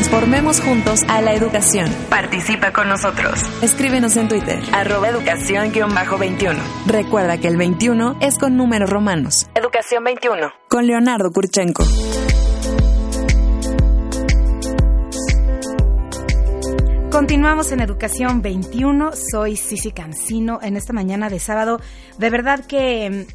Transformemos juntos a la educación. Participa con nosotros. Escríbenos en Twitter. Arroba educación-21. Recuerda que el 21 es con números romanos. Educación 21. Con Leonardo Kurchenko. Continuamos en Educación 21. Soy Cici Cancino en esta mañana de sábado. De verdad que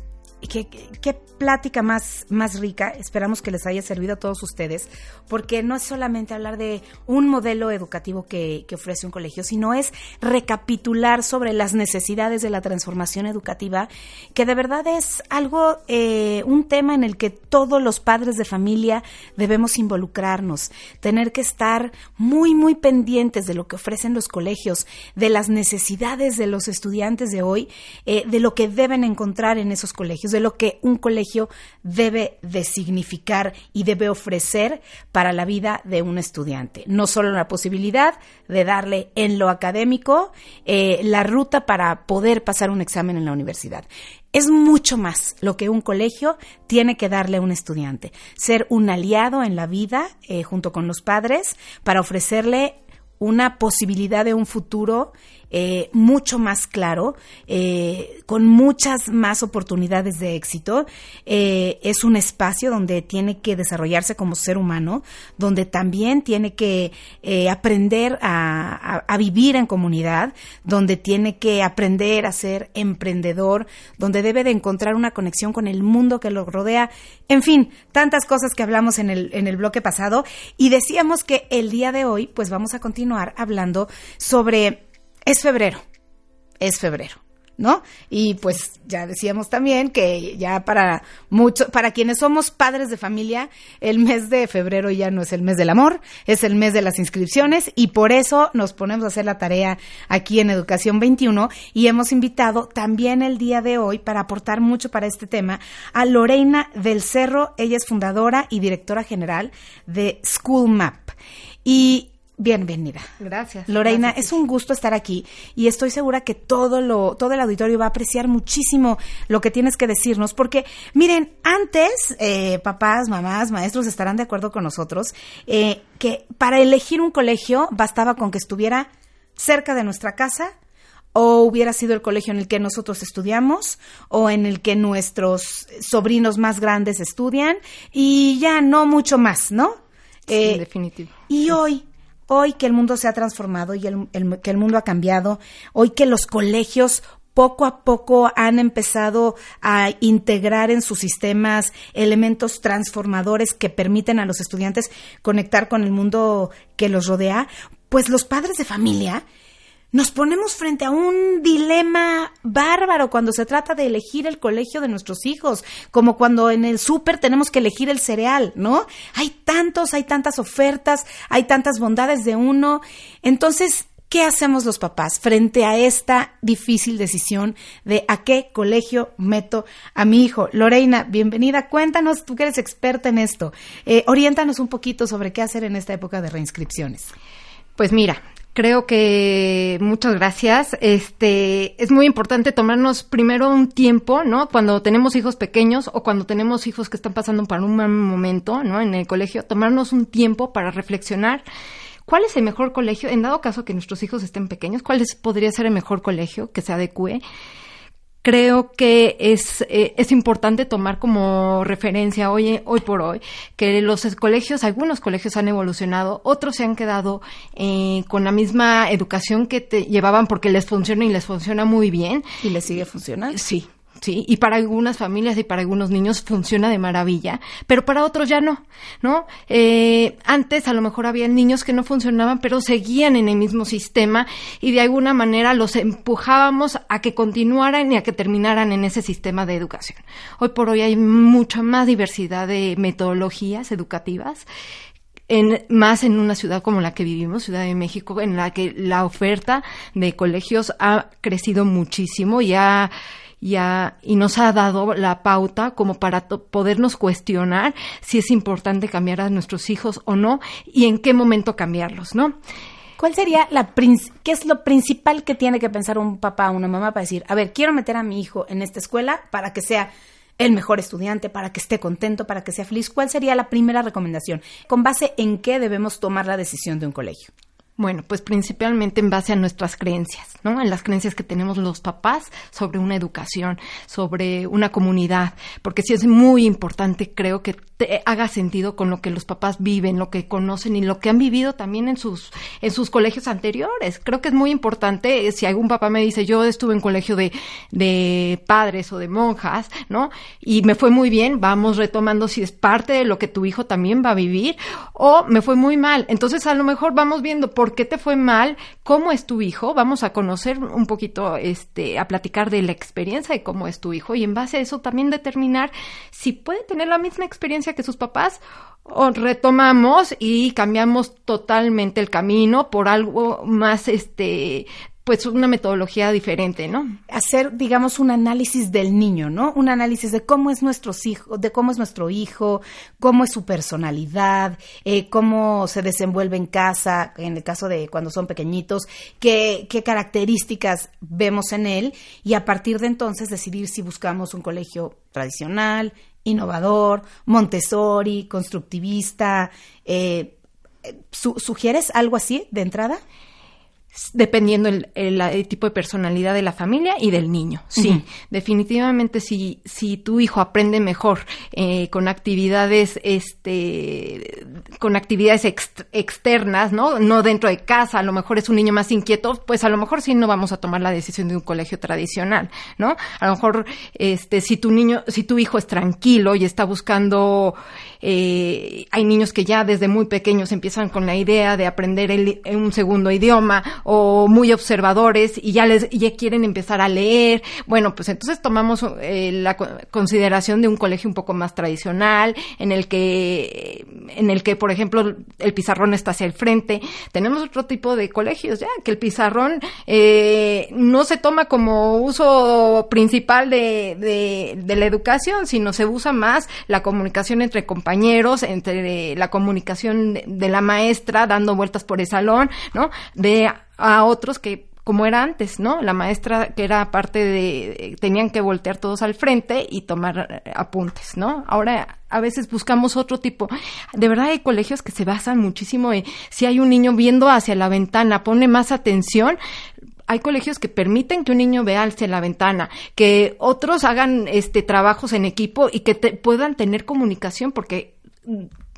qué, qué, plática más, más rica. Esperamos que les haya servido a todos ustedes, porque no es solamente hablar de un modelo educativo que, ofrece un colegio, sino es recapitular sobre las necesidades de la transformación educativa, que de verdad es algo, eh, un tema en el que todos los padres de familia debemos involucrarnos, tener que estar muy, muy pendientes de lo que ofrecen los colegios, de las necesidades de los estudiantes de hoy, eh, de lo que deben encontrar en esos colegios de lo que un colegio debe de significar y debe ofrecer para la vida de un estudiante. No solo la posibilidad de darle en lo académico eh, la ruta para poder pasar un examen en la universidad. Es mucho más lo que un colegio tiene que darle a un estudiante. Ser un aliado en la vida eh, junto con los padres para ofrecerle una posibilidad de un futuro eh, mucho más claro, eh, con muchas más oportunidades de éxito. Eh, es un espacio donde tiene que desarrollarse como ser humano, donde también tiene que aprender a, a, vivir en comunidad, donde tiene que aprender a ser emprendedor, donde debe de encontrar una conexión con el mundo que lo rodea. En fin, tantas cosas que hablamos en el, en el bloque pasado y decíamos que el día de hoy pues vamos a continuar hablando sobre es febrero, es febrero. ¿no? Y pues ya decíamos también que ya para mucho, para quienes somos padres de familia, el mes de febrero ya no es el mes del amor, es el mes de las inscripciones y por eso nos ponemos a hacer la tarea aquí en Educación 21 y hemos invitado también el día de hoy para aportar mucho para este tema a Lorena del Cerro, ella es fundadora y directora general de School Map. Y Bienvenida. Gracias. Lorena, es un gusto estar aquí y estoy segura que todo lo, todo el auditorio va a apreciar muchísimo lo que tienes que decirnos, porque miren, antes, eh, papás, mamás, maestros estarán de acuerdo con nosotros, eh, que para elegir un colegio bastaba con que estuviera cerca de nuestra casa, o hubiera sido el colegio en el que nosotros estudiamos o en el que nuestros sobrinos más grandes estudian y ya no mucho más, ¿no? Sí, eh, definitivo. Y hoy, Hoy que el mundo se ha transformado y que el mundo ha cambiado, hoy que los colegios poco a poco han empezado a integrar en sus sistemas elementos transformadores que permiten a los estudiantes conectar con el mundo que los rodea, pues los padres de familia nos ponemos frente a un dilema bárbaro cuando se trata de elegir el colegio de nuestros hijos, como cuando en el súper tenemos que elegir el cereal, ¿no? Hay tantos, hay tantas ofertas, hay tantas bondades de uno. Entonces, ¿qué hacemos los papás frente a esta difícil decisión de a qué colegio meto a mi hijo? Lorena, bienvenida. Cuéntanos, tú que eres experta en esto. Eh, oriéntanos un poquito sobre qué hacer en esta época de reinscripciones. Pues mira, Creo que muchas gracias. Este es muy importante tomarnos primero un tiempo, ¿no? Cuando tenemos hijos pequeños o cuando tenemos hijos que están pasando por un mal momento, ¿no? En el colegio, tomarnos un tiempo para reflexionar cuál es el mejor colegio, en dado caso que nuestros hijos estén pequeños, cuál podría ser el mejor colegio que se adecue creo que es, eh, es importante tomar como referencia hoy, hoy por hoy que los colegios, algunos colegios han evolucionado, otros se han quedado eh, con la misma educación que te llevaban porque les funciona y les funciona muy bien. ¿Y les sigue funcionando? Sí, ¿sí? Y para algunas familias y para algunos niños funciona de maravilla, pero para otros ya no, ¿no? Eh, antes a lo mejor había niños que no funcionaban, pero seguían en el mismo sistema y de alguna manera los empujábamos a que continuaran y a que terminaran en ese sistema de educación. Hoy por hoy hay mucha más diversidad de metodologías educativas en, más en una ciudad como la que vivimos, Ciudad de México, en la que la oferta de colegios ha crecido muchísimo y ha y nos ha dado la pauta como para podernos cuestionar si es importante cambiar a nuestros hijos o no y en qué momento cambiarlos, ¿no? ¿Cuál sería la qué es lo principal que tiene que pensar un papá o una mamá para decir, a ver, quiero meter a mi hijo en esta escuela para que sea el mejor estudiante, para que esté contento, para que sea feliz? ¿Cuál sería la primera recomendación? ¿Con base en qué debemos tomar la decisión de un colegio? Bueno, pues principalmente en base a nuestras creencias, ¿no? En las creencias que tenemos los papás sobre una educación, sobre una comunidad, porque sí es muy importante, creo que te haga sentido con lo que los papás viven, lo que conocen y lo que han vivido también en sus en sus colegios anteriores. Creo que es muy importante eh, si algún papá me dice, "Yo estuve en colegio de de padres o de monjas", ¿no? Y me fue muy bien, vamos retomando si es parte de lo que tu hijo también va a vivir o me fue muy mal. Entonces, a lo mejor vamos viendo por qué te fue mal, cómo es tu hijo, vamos a conocer un poquito, este, a platicar de la experiencia de cómo es tu hijo y en base a eso también determinar si puede tener la misma experiencia que sus papás o retomamos y cambiamos totalmente el camino por algo más, este, pues una metodología diferente, ¿no? Hacer, digamos, un análisis del niño, ¿no? Un análisis de cómo es nuestro hijo, de cómo es nuestro hijo, cómo es su personalidad, eh, cómo se desenvuelve en casa, en el caso de cuando son pequeñitos, qué, qué características vemos en él y a partir de entonces decidir si buscamos un colegio tradicional, innovador, Montessori, constructivista. Eh, ¿Sugieres algo así de entrada? Dependiendo el, el, el, tipo de personalidad de la familia y del niño. Sí, uh -huh. definitivamente si, si tu hijo aprende mejor eh, con actividades, este, con actividades ex, externas, ¿no? No dentro de casa, a lo mejor es un niño más inquieto, pues a lo mejor sí no vamos a tomar la decisión de un colegio tradicional, ¿no? A lo mejor, este, si tu niño, si tu hijo es tranquilo y está buscando, eh, hay niños que ya desde muy pequeños empiezan con la idea de aprender el, un segundo idioma o muy observadores y ya les ya quieren empezar a leer. Bueno, pues entonces tomamos eh, la consideración de un colegio un poco más tradicional en el que en el que por ejemplo el pizarrón está hacia el frente. Tenemos otro tipo de colegios ya que el pizarrón eh, no se toma como uso principal de, de, de la educación, sino se usa más la comunicación entre compañeros, entre la comunicación de, la maestra dando vueltas por el salón, ¿no? De a otros que como era antes, ¿no? La maestra que era parte de, tenían que voltear todos al frente y tomar apuntes, ¿no? Ahora a veces buscamos otro tipo. De verdad hay colegios que se basan muchísimo en si hay un niño viendo hacia la ventana, pone más atención, hay colegios que permiten que un niño vea hacia la ventana, que otros hagan este trabajos en equipo y que te, puedan tener comunicación porque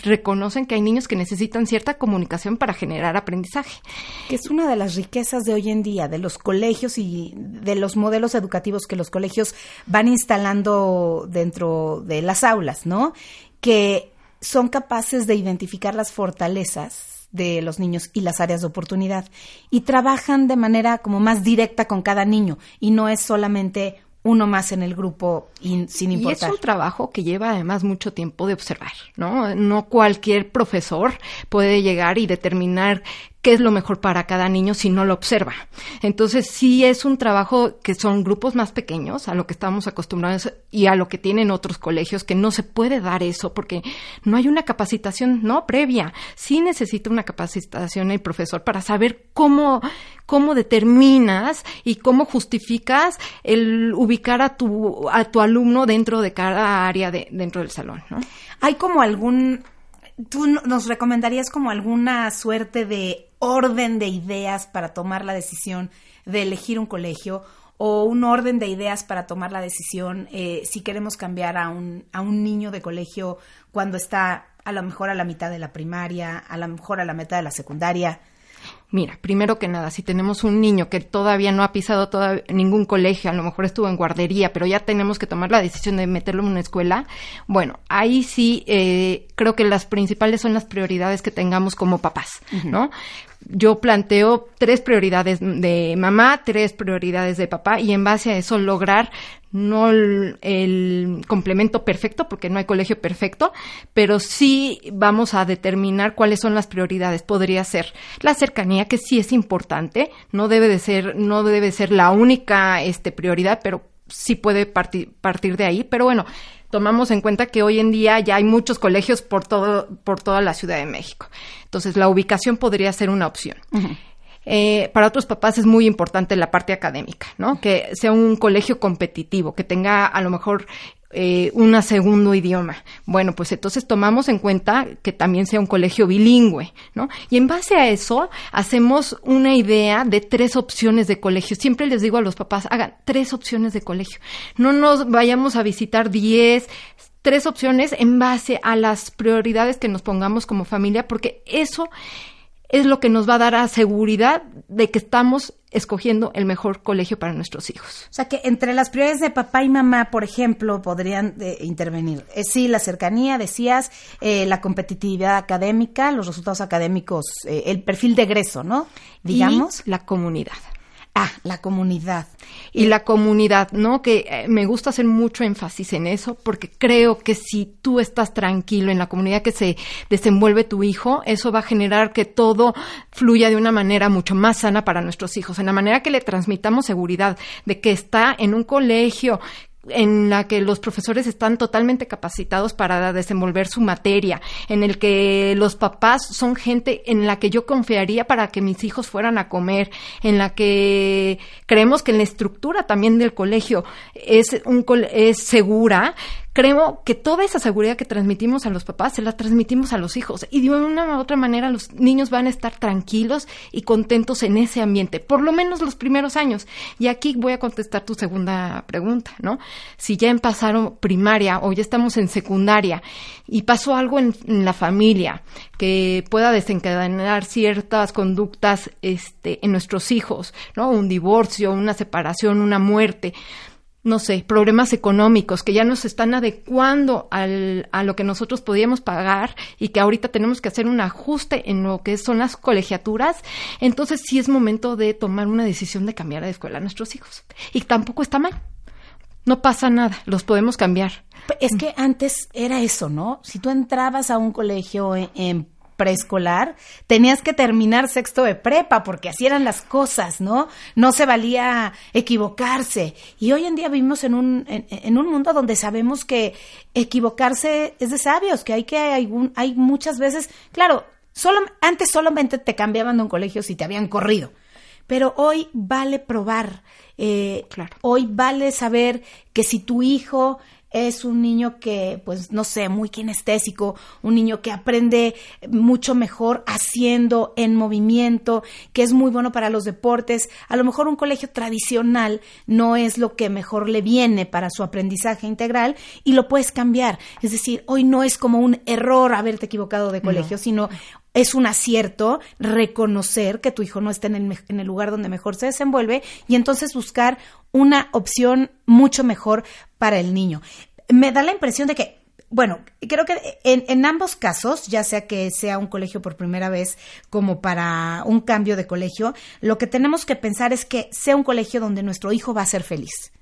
reconocen que hay niños que necesitan cierta comunicación para generar aprendizaje. Que es una de las riquezas de hoy en día, de los colegios y de los modelos educativos que los colegios van instalando dentro de las aulas, ¿no? Que son capaces de identificar las fortalezas de los niños y las áreas de oportunidad y trabajan de manera como más directa con cada niño y no es solamente uno más en el grupo y, sin importar. Y es un trabajo que lleva además mucho tiempo de observar, ¿no? No cualquier profesor puede llegar y determinar qué es lo mejor para cada niño si no lo observa. Entonces, sí es un trabajo que son grupos más pequeños a lo que estamos acostumbrados y a lo que tienen otros colegios, que no se puede dar eso porque no hay una capacitación, no, previa. Sí necesita una capacitación el profesor para saber cómo, cómo determinas y cómo justificas el ubicar a tu, a tu alumno dentro de cada área de, dentro del salón, ¿no? Hay como algún ¿Tú nos recomendarías como alguna suerte de orden de ideas para tomar la decisión de elegir un colegio o un orden de ideas para tomar la decisión eh, si queremos cambiar a un, a un niño de colegio cuando está a lo mejor a la mitad de la primaria, a lo mejor a la mitad de la secundaria? Mira, primero que nada, si tenemos un niño que todavía no ha pisado toda, ningún colegio, a lo mejor estuvo en guardería, pero ya tenemos que tomar la decisión de meterlo en una escuela, bueno, ahí sí eh, creo que las principales son las prioridades que tengamos como papás, uh -huh. ¿no? Yo planteo tres prioridades de mamá, tres prioridades de papá y en base a eso lograr no el, complemento perfecto, porque no hay colegio perfecto, pero sí vamos a determinar cuáles son las prioridades. Podría ser la cercanía, que sí es importante, no debe de ser, no debe ser la única este, prioridad, pero sí puede partir, partir de ahí. Pero bueno, tomamos en cuenta que hoy en día ya hay muchos colegios por todo, por toda la Ciudad de México. Entonces, la ubicación podría ser una opción. Uh -huh. Eh, para otros papás es muy importante la parte académica, ¿no? Que sea un colegio competitivo, que tenga a lo mejor eh, un segundo idioma. Bueno, pues entonces tomamos en cuenta que también sea un colegio bilingüe, ¿no? Y en base a eso hacemos una idea de tres opciones de colegio. Siempre les digo a los papás, hagan tres opciones de colegio. No nos vayamos a visitar diez, tres opciones en base a las prioridades que nos pongamos como familia, porque eso es lo que nos va a dar la seguridad de que estamos escogiendo el mejor colegio para nuestros hijos. O sea que entre las prioridades de papá y mamá, por ejemplo, podrían eh, intervenir. Eh, sí, la cercanía, decías, eh, la competitividad académica, los resultados académicos, el perfil de egreso, ¿no? Digamos. la comunidad. Ah, la comunidad. Y la comunidad, ¿no? Que eh, me gusta hacer mucho énfasis en eso porque creo que si tú estás tranquilo en la comunidad que se desenvuelve tu hijo, eso va a generar que todo fluya de una manera mucho más sana para nuestros hijos, en la manera que le transmitamos seguridad de que está en un colegio en la que los profesores están totalmente capacitados para desenvolver su materia, en el que los papás son gente en la que yo confiaría para que mis hijos fueran a comer, en la que creemos que la estructura también del colegio es un es segura, creo que toda esa seguridad que transmitimos a los papás se la transmitimos a los hijos y de una u otra manera los niños van a estar tranquilos y contentos en ese ambiente, por lo menos los primeros años. Y aquí voy a contestar tu segunda pregunta, ¿no? Si ya pasaron primaria o ya estamos en secundaria y pasó algo en, en la familia que pueda desencadenar ciertas conductas este, en nuestros hijos, ¿no? Un divorcio, una separación, una muerte no sé, problemas económicos que ya nos están adecuando al, a lo que nosotros podíamos pagar y que ahorita tenemos que hacer un ajuste en lo que son las colegiaturas, entonces sí es momento de tomar una decisión de cambiar de escuela a nuestros hijos. Y tampoco está mal. No pasa nada, los podemos cambiar. Es que antes era eso, ¿no? Si tú entrabas a un colegio en preescolar, tenías que terminar sexto de prepa, porque así eran las cosas, ¿no? No se valía equivocarse. Y hoy en día vivimos en un, en, un mundo donde sabemos que equivocarse es de sabios, que hay que, hay, hay muchas veces, claro, solo, antes solamente te cambiaban de un colegio si te habían corrido. Pero hoy vale probar, eh, claro. hoy vale saber que si tu hijo es un niño que, pues, no sé, muy kinestésico, un niño que aprende mucho mejor haciendo, en movimiento, que es muy bueno para los deportes. A lo mejor un colegio tradicional no es lo que mejor le viene para su aprendizaje integral y lo puedes cambiar. Es decir, hoy no es como un error haberte equivocado de colegio, sino es un acierto reconocer que tu hijo no está en el, en el, lugar donde mejor se desenvuelve y entonces buscar una opción mucho mejor para el niño. Me da la impresión de que bueno, creo que en, en, ambos casos, ya sea que sea un colegio por primera vez como para un cambio de colegio, lo que tenemos que pensar es que sea un colegio donde nuestro hijo va a ser feliz.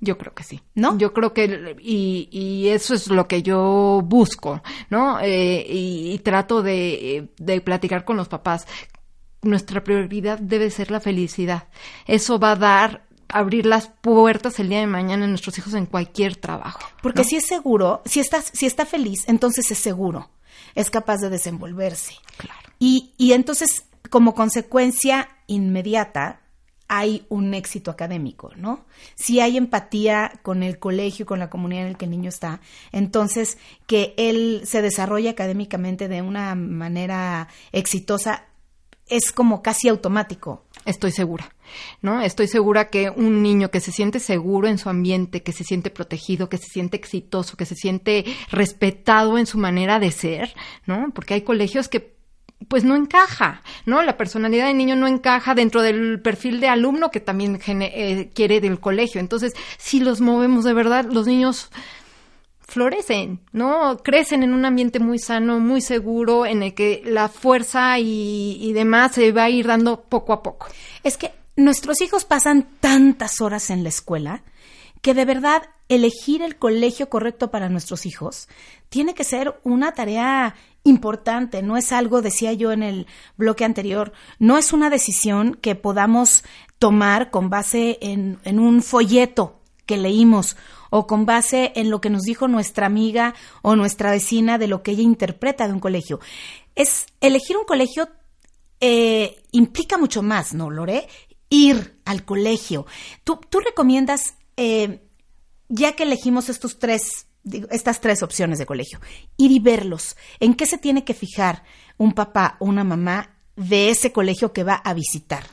Yo creo que sí, ¿no? Yo creo que, y, y eso es lo que yo busco, ¿no? Eh, y, trato de, de platicar con los papás. Nuestra prioridad debe ser la felicidad. Eso va a dar abrir las puertas el día de mañana a nuestros hijos en cualquier trabajo. Porque si es seguro, si está, si está feliz, entonces es seguro, es capaz de desenvolverse. Claro. Y, y entonces, como consecuencia inmediata, hay un éxito académico, ¿no? Si hay empatía con el colegio, con la comunidad en la que el niño está, entonces que él se desarrolle académicamente de una manera exitosa es como casi automático. Estoy segura, ¿no? Estoy segura que un niño que se siente seguro en su ambiente, que se siente protegido, que se siente exitoso, que se siente respetado en su manera de ser, ¿no? Porque hay colegios que pues no encaja, ¿no? La personalidad del niño no encaja dentro del perfil de alumno que también eh, quiere del colegio. Entonces, si los movemos de verdad, los niños florecen, ¿no? Crecen en un ambiente muy sano, muy seguro, en el que la fuerza y, demás se va a ir dando poco a poco. Es que nuestros hijos pasan tantas horas en la escuela que de verdad elegir el colegio correcto para nuestros hijos tiene que ser una tarea importante, no es algo, decía yo en el bloque anterior, no es una decisión que podamos tomar con base en un folleto que leímos o con base en lo que nos dijo nuestra amiga o nuestra vecina de lo que ella interpreta de un colegio. Es elegir un colegio eh, implica mucho más, ¿no, Lore? Ir al colegio. ¿Tú, tú recomiendas eh, ya que elegimos estos tres, estas tres opciones de colegio, ir y verlos, ¿en qué se tiene que fijar un papá o una mamá de ese colegio que va a visitar?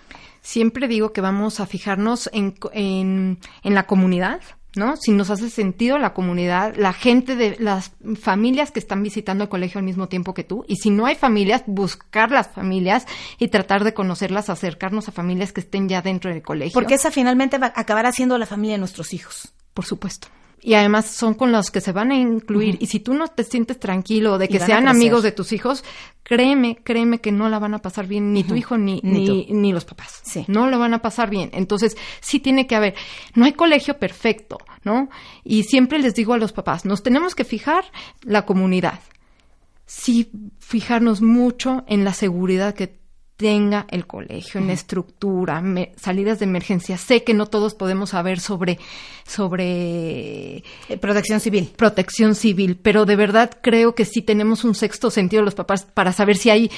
Siempre digo que vamos a fijarnos en, en, en la comunidad, ¿no? Si nos hace sentido la comunidad, la gente de las familias que están visitando el colegio al mismo tiempo que tú. Y si no hay familias, buscar las familias y tratar de conocerlas, acercarnos a familias que estén ya dentro del colegio. Porque esa finalmente va a acabar siendo la familia de nuestros hijos. Por supuesto y además son con los que se van a incluir. Y si tú no te sientes tranquilo de que sean amigos de tus hijos, créeme, créeme que no la van a pasar bien ni tu hijo ni, ni, ni, los papás. Sí. No lo van a pasar bien. Entonces, sí tiene que haber, no hay colegio perfecto, ¿no? Y siempre les digo a los papás, nos tenemos que fijar la comunidad. Sí, fijarnos mucho en la seguridad que tenga el colegio, en estructura, salidas de emergencia. Sé que no todos podemos saber sobre, sobre eh, protección civil. Protección civil, pero de verdad creo que sí tenemos un sexto sentido los papás para saber si hay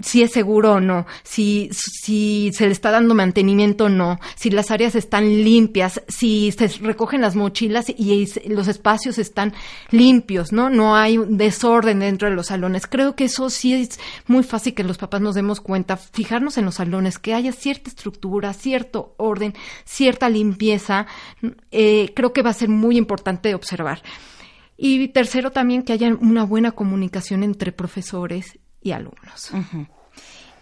si es seguro o no, si, si se le está dando mantenimiento o no, si las áreas están limpias, si se recogen las mochilas y los espacios están limpios, ¿no? No hay desorden dentro de los salones. Creo que eso sí es muy fácil que los papás nos demos cuenta, fijarnos en los salones, que haya cierta estructura, cierto orden, cierta limpieza. Eh, creo que va a ser muy importante observar. Y tercero, también que haya una buena comunicación entre profesores y alumnos.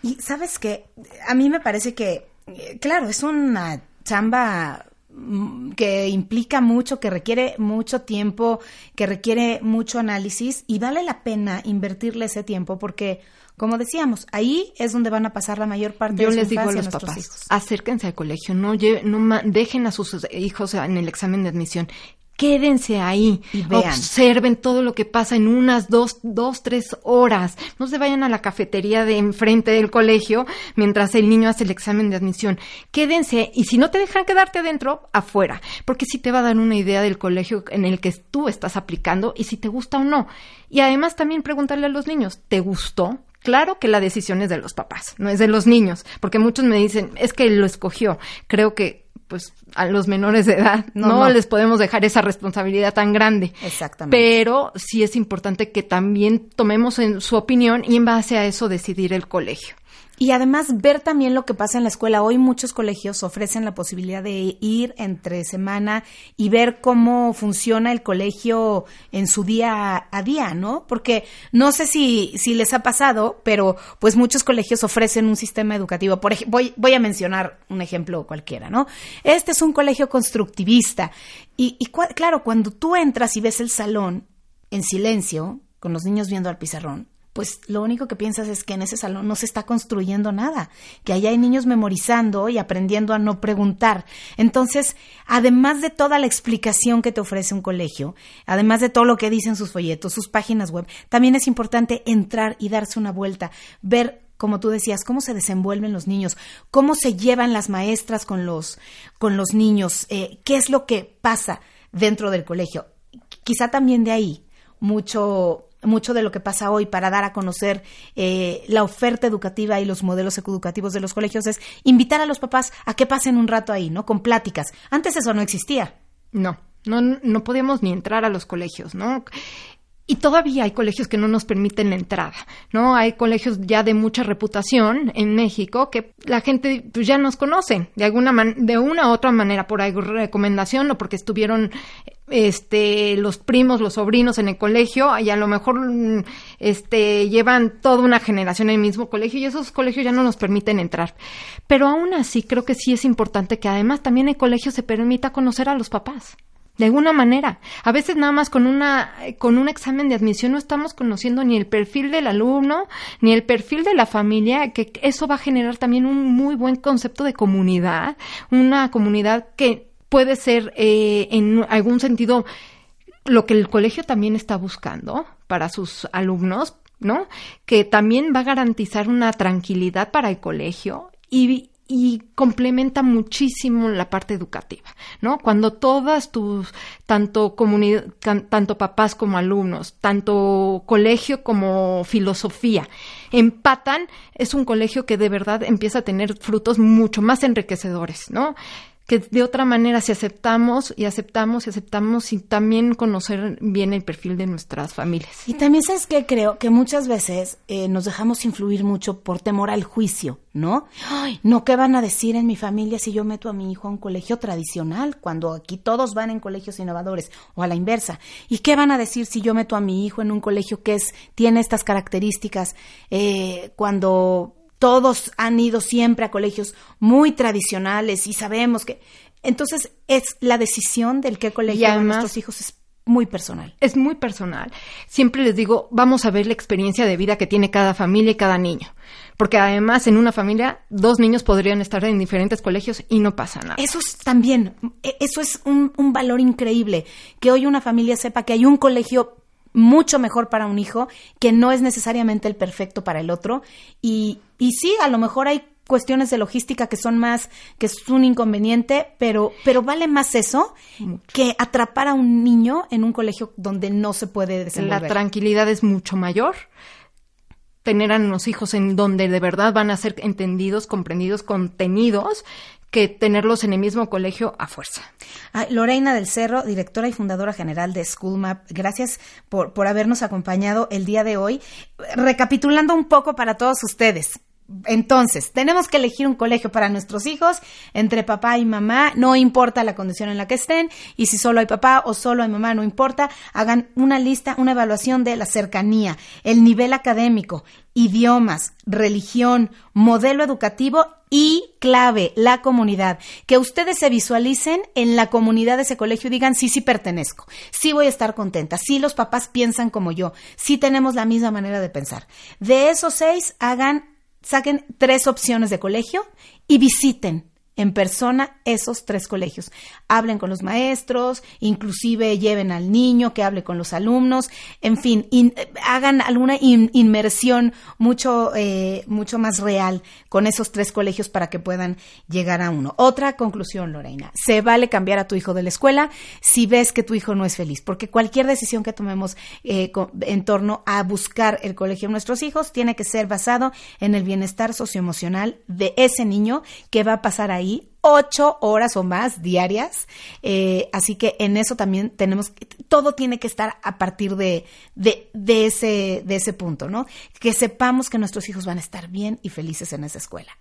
Y sabes que a mí me parece que, eh, claro, es una chamba mm, que implica mucho, que requiere mucho tiempo, que requiere mucho análisis y vale la pena invertirle ese tiempo porque, como decíamos, ahí es donde van a pasar la mayor parte Yo de su les digo a los papás, acérquense al colegio, no, no dejen a sus hijos en el examen de admisión quédense ahí, observen todo lo que pasa en unas dos, dos, tres horas. No se vayan a la cafetería de enfrente del colegio mientras el niño hace el examen de admisión. Quédense y si no te dejan quedarte adentro, afuera, porque sí te va a dar una idea del colegio en el que tú estás aplicando y si te gusta o no. Y además también preguntarle a los niños, ¿te gustó? Claro que la decisión es de los papás, no es de los niños, porque muchos me dicen, es que él lo escogió. Creo que pues a los menores de edad no, les podemos dejar esa responsabilidad tan grande. Exactamente. Pero sí es importante que también tomemos en su opinión y en base a eso decidir el colegio. Y además ver también lo que pasa en la escuela. Hoy muchos colegios ofrecen la posibilidad de ir entre semana y ver cómo funciona el colegio en su día a día, ¿no? Porque no sé si, si les ha pasado, pero pues muchos colegios ofrecen un sistema educativo. Por voy, voy a mencionar un ejemplo cualquiera, ¿no? Este es un colegio constructivista. Y, y claro, cuando tú entras y ves el salón en silencio, con los niños viendo al pizarrón, pues lo único que piensas es que en ese salón no se está construyendo nada, que allá hay niños memorizando y aprendiendo a no preguntar. Entonces, además de toda la explicación que te ofrece un colegio, además de todo lo que dicen sus folletos, sus páginas web, también es importante entrar y darse una vuelta, ver como tú decías, cómo se desenvuelven los niños, cómo se llevan las maestras con los, con los niños, eh, qué es lo que pasa dentro del colegio. Quizá también de ahí mucho mucho de lo que pasa hoy para dar a conocer eh, la oferta educativa y los modelos educativos de los colegios es invitar a los papás a que pasen un rato ahí, ¿no? Con pláticas. Antes eso no existía. No, no, no podíamos ni entrar a los colegios, ¿no? Y todavía hay colegios que no nos permiten la entrada, ¿no? Hay colegios ya de mucha reputación en México que la gente pues, ya nos conoce de alguna man de una u otra manera por recomendación o porque estuvieron este los primos, los sobrinos en el colegio y a lo mejor este llevan toda una generación en el mismo colegio y esos colegios ya no nos permiten entrar. Pero aún así creo que sí es importante que además también el colegio se permita conocer a los papás de alguna manera. A veces nada más con una con un examen de admisión no estamos conociendo ni el perfil del alumno ni el perfil de la familia, que eso va a generar también un muy buen concepto de comunidad, una comunidad que puede ser eh, en algún sentido lo que el colegio también está buscando para sus alumnos, ¿no? Que también va a garantizar una tranquilidad para el colegio y, y complementa muchísimo la parte educativa, ¿no? Cuando todas tus, tanto comunidad, tanto papás como alumnos, tanto colegio como filosofía, empatan, es un colegio que de verdad empieza a tener frutos mucho más enriquecedores, ¿no? Que de otra manera si aceptamos y aceptamos y aceptamos y también conocer bien el perfil de nuestras familias. Y también sabes que creo que muchas veces eh, nos dejamos influir mucho por temor al juicio, ¿no? Ay, no, ¿qué van a decir en mi familia si yo meto a mi hijo a un colegio tradicional cuando aquí todos van en colegios innovadores o a la inversa? ¿Y qué van a decir si yo meto a mi hijo en un colegio que es tiene estas características eh, cuando todos han ido siempre a colegios muy tradicionales y sabemos que... Entonces, es la decisión del qué colegio van nuestros hijos es muy personal. Es muy personal. Siempre les digo, vamos a ver la experiencia de vida que tiene cada familia y cada niño. Porque además en una familia dos niños podrían estar en diferentes colegios y no pasa nada. Eso es también, e, eso es un, un valor increíble, que hoy una familia sepa que hay un colegio mucho mejor para un hijo, que no es necesariamente el perfecto para el otro. Y, y sí, a lo mejor hay cuestiones de logística que son más, que es un inconveniente, pero, pero vale más eso que atrapar a un niño en un colegio donde no se puede desenvolver. La tranquilidad es mucho mayor. Tener a los hijos en donde de verdad van a ser entendidos, comprendidos, contenidos que tenerlos en el mismo colegio a fuerza. Lorena del Cerro, directora y fundadora general de SchoolMap, gracias por, por habernos acompañado el día de hoy. Recapitulando un poco para todos ustedes, entonces, tenemos que elegir un colegio para nuestros hijos entre papá y mamá, no importa la condición en la que estén, y si solo hay papá o solo hay mamá, no importa, hagan una lista, una evaluación de la cercanía, el nivel académico, idiomas, religión, modelo educativo y clave, la comunidad. Que ustedes se visualicen en la comunidad de ese colegio y digan, sí, sí pertenezco, sí voy a estar contenta, sí los papás piensan como yo, sí tenemos la misma manera de pensar. De esos seis, hagan saquen tres opciones de colegio y visiten en persona esos tres colegios. Hablen con los maestros, inclusive lleven al niño que hable con los alumnos, en fin, hagan alguna inmersión mucho, eh, mucho más real con esos tres colegios para que puedan llegar a uno. Otra conclusión, Lorena, se vale cambiar a tu hijo de la escuela si ves que tu hijo no es feliz, porque cualquier decisión que tomemos eh, en torno a buscar el colegio de nuestros hijos tiene que ser basado en el bienestar socioemocional de ese niño que va a pasar ahí ocho horas o más diarias. Eh, así que en eso también tenemos, todo tiene que estar a partir de, de, de, ese, de ese punto, ¿no? Que sepamos que nuestros hijos van a estar bien y felices en esa escuela.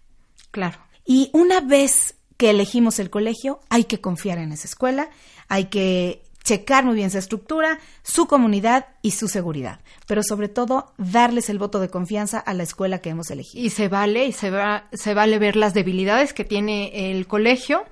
Claro. Y una vez que elegimos el colegio, hay que confiar en esa escuela, hay que checar muy bien su estructura, su comunidad y su seguridad, pero sobre todo darles el voto de confianza a la escuela que hemos elegido. Y se vale, y se, va, se vale ver las debilidades que tiene el colegio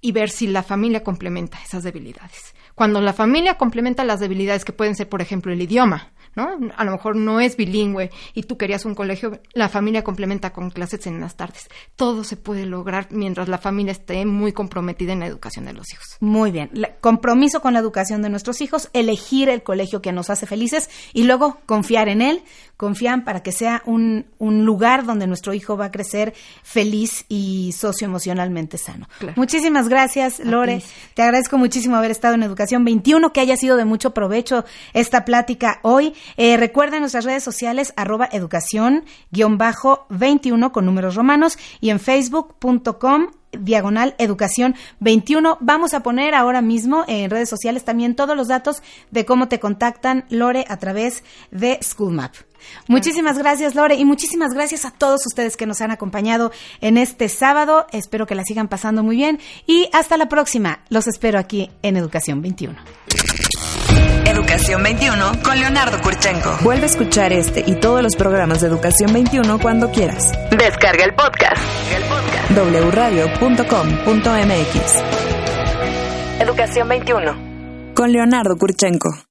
y ver si la familia complementa esas debilidades. Cuando la familia complementa las debilidades que pueden ser, por ejemplo, el idioma, ¿no? A lo mejor no es bilingüe y tú querías un colegio, la familia complementa con clases en las tardes. Todo se puede lograr mientras la familia esté muy comprometida en la educación de los hijos. Muy bien. compromiso con la educación de nuestros hijos, elegir el colegio que nos hace felices y luego confiar en él, confiar para que sea un, un lugar donde nuestro hijo va a crecer feliz y socioemocionalmente sano. Muchísimas gracias, Lore. Te agradezco muchísimo haber estado en Educación 21, que haya sido de mucho provecho esta plática hoy. Eh, recuerden nuestras redes sociales, arroba educación, guion bajo 21 con números romanos y en facebook.com diagonal educación 21. Vamos a poner ahora mismo en redes sociales también todos los datos de cómo te contactan Lore a través de SchoolMap. Muchísimas gracias, Lore, y muchísimas gracias a todos ustedes que nos han acompañado en este sábado. Espero que la sigan pasando muy bien y hasta la próxima. Los espero aquí en Educación 21. Educación 21 con Leonardo Kurchenko. Vuelve a escuchar este y todos los programas de Educación 21 cuando quieras. Descarga el podcast. El podcast. wradio.com.mx. Educación 21. Con Leonardo Kurchenko.